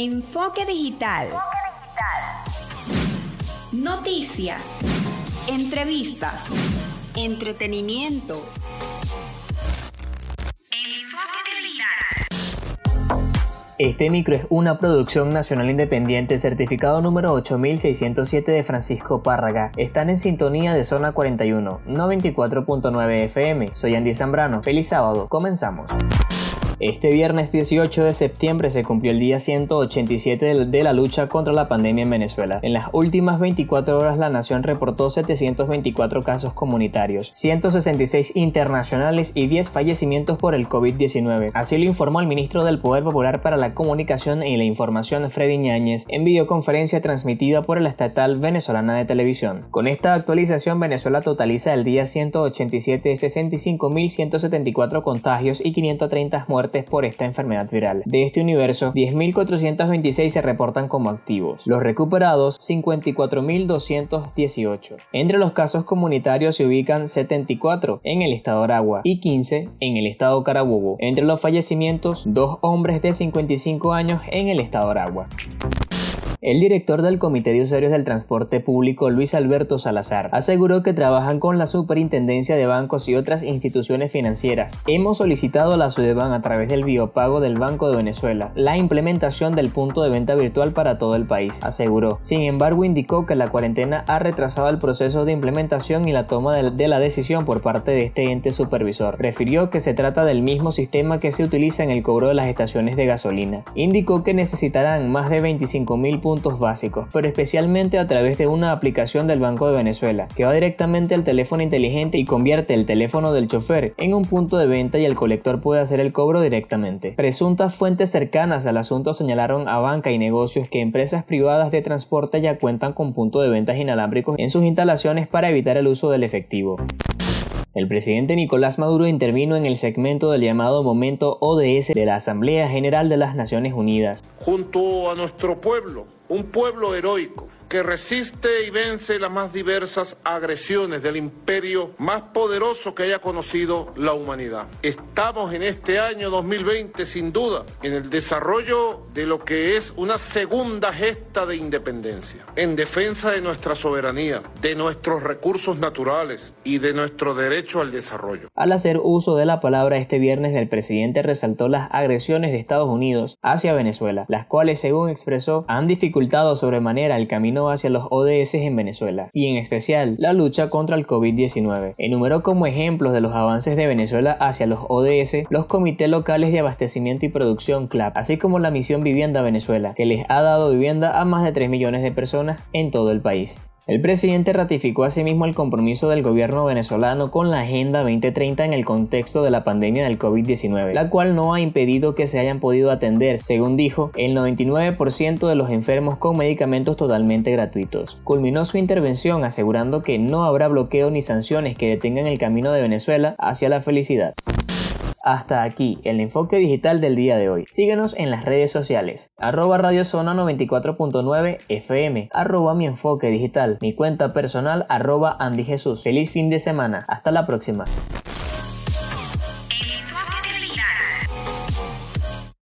Enfoque digital. Noticias. Entrevistas. Entretenimiento. Este micro es una producción nacional independiente certificado número 8607 de Francisco Párraga. Están en sintonía de zona 41, 94.9 FM. Soy Andy Zambrano. Feliz sábado. Comenzamos. Este viernes 18 de septiembre se cumplió el día 187 de la lucha contra la pandemia en Venezuela. En las últimas 24 horas la nación reportó 724 casos comunitarios, 166 internacionales y 10 fallecimientos por el COVID-19. Así lo informó el ministro del Poder Popular para la Comunicación y la Información Freddy Ñáñez en videoconferencia transmitida por la estatal venezolana de televisión. Con esta actualización Venezuela totaliza el día 187 65.174 contagios y 530 muertes por esta enfermedad viral. De este universo, 10.426 se reportan como activos. Los recuperados, 54.218. Entre los casos comunitarios se ubican 74 en el estado Aragua y 15 en el estado Carabobo. Entre los fallecimientos, dos hombres de 55 años en el estado Aragua. El director del Comité de Usuarios del Transporte Público, Luis Alberto Salazar, aseguró que trabajan con la Superintendencia de Bancos y otras instituciones financieras. Hemos solicitado a la Sudeban a través del biopago del Banco de Venezuela la implementación del punto de venta virtual para todo el país, aseguró. Sin embargo, indicó que la cuarentena ha retrasado el proceso de implementación y la toma de la decisión por parte de este ente supervisor. Refirió que se trata del mismo sistema que se utiliza en el cobro de las estaciones de gasolina. Indicó que necesitarán más de 25.000 puntos básicos, pero especialmente a través de una aplicación del Banco de Venezuela, que va directamente al teléfono inteligente y convierte el teléfono del chofer en un punto de venta y el colector puede hacer el cobro directamente. Presuntas fuentes cercanas al asunto señalaron a banca y negocios que empresas privadas de transporte ya cuentan con punto de ventas inalámbricos en sus instalaciones para evitar el uso del efectivo. El presidente Nicolás Maduro intervino en el segmento del llamado Momento ODS de la Asamblea General de las Naciones Unidas. Junto a nuestro pueblo, un pueblo heroico que resiste y vence las más diversas agresiones del imperio más poderoso que haya conocido la humanidad. Estamos en este año 2020 sin duda en el desarrollo de lo que es una segunda gesta de independencia, en defensa de nuestra soberanía, de nuestros recursos naturales y de nuestro derecho al desarrollo. Al hacer uso de la palabra este viernes, el presidente resaltó las agresiones de Estados Unidos hacia Venezuela, las cuales, según expresó, han dificultado sobremanera el camino hacia los ODS en Venezuela, y en especial la lucha contra el COVID-19. Enumeró como ejemplos de los avances de Venezuela hacia los ODS los comités locales de abastecimiento y producción CLAP, así como la misión Vivienda Venezuela, que les ha dado vivienda a más de 3 millones de personas en todo el país. El presidente ratificó asimismo el compromiso del gobierno venezolano con la Agenda 2030 en el contexto de la pandemia del COVID-19, la cual no ha impedido que se hayan podido atender, según dijo, el 99% de los enfermos con medicamentos totalmente gratuitos. Culminó su intervención asegurando que no habrá bloqueo ni sanciones que detengan el camino de Venezuela hacia la felicidad. Hasta aquí el enfoque digital del día de hoy. Síguenos en las redes sociales. Arroba Radio Zona 94.9 FM. Arroba mi enfoque digital. Mi cuenta personal arroba Andy Jesús. Feliz fin de semana. Hasta la próxima.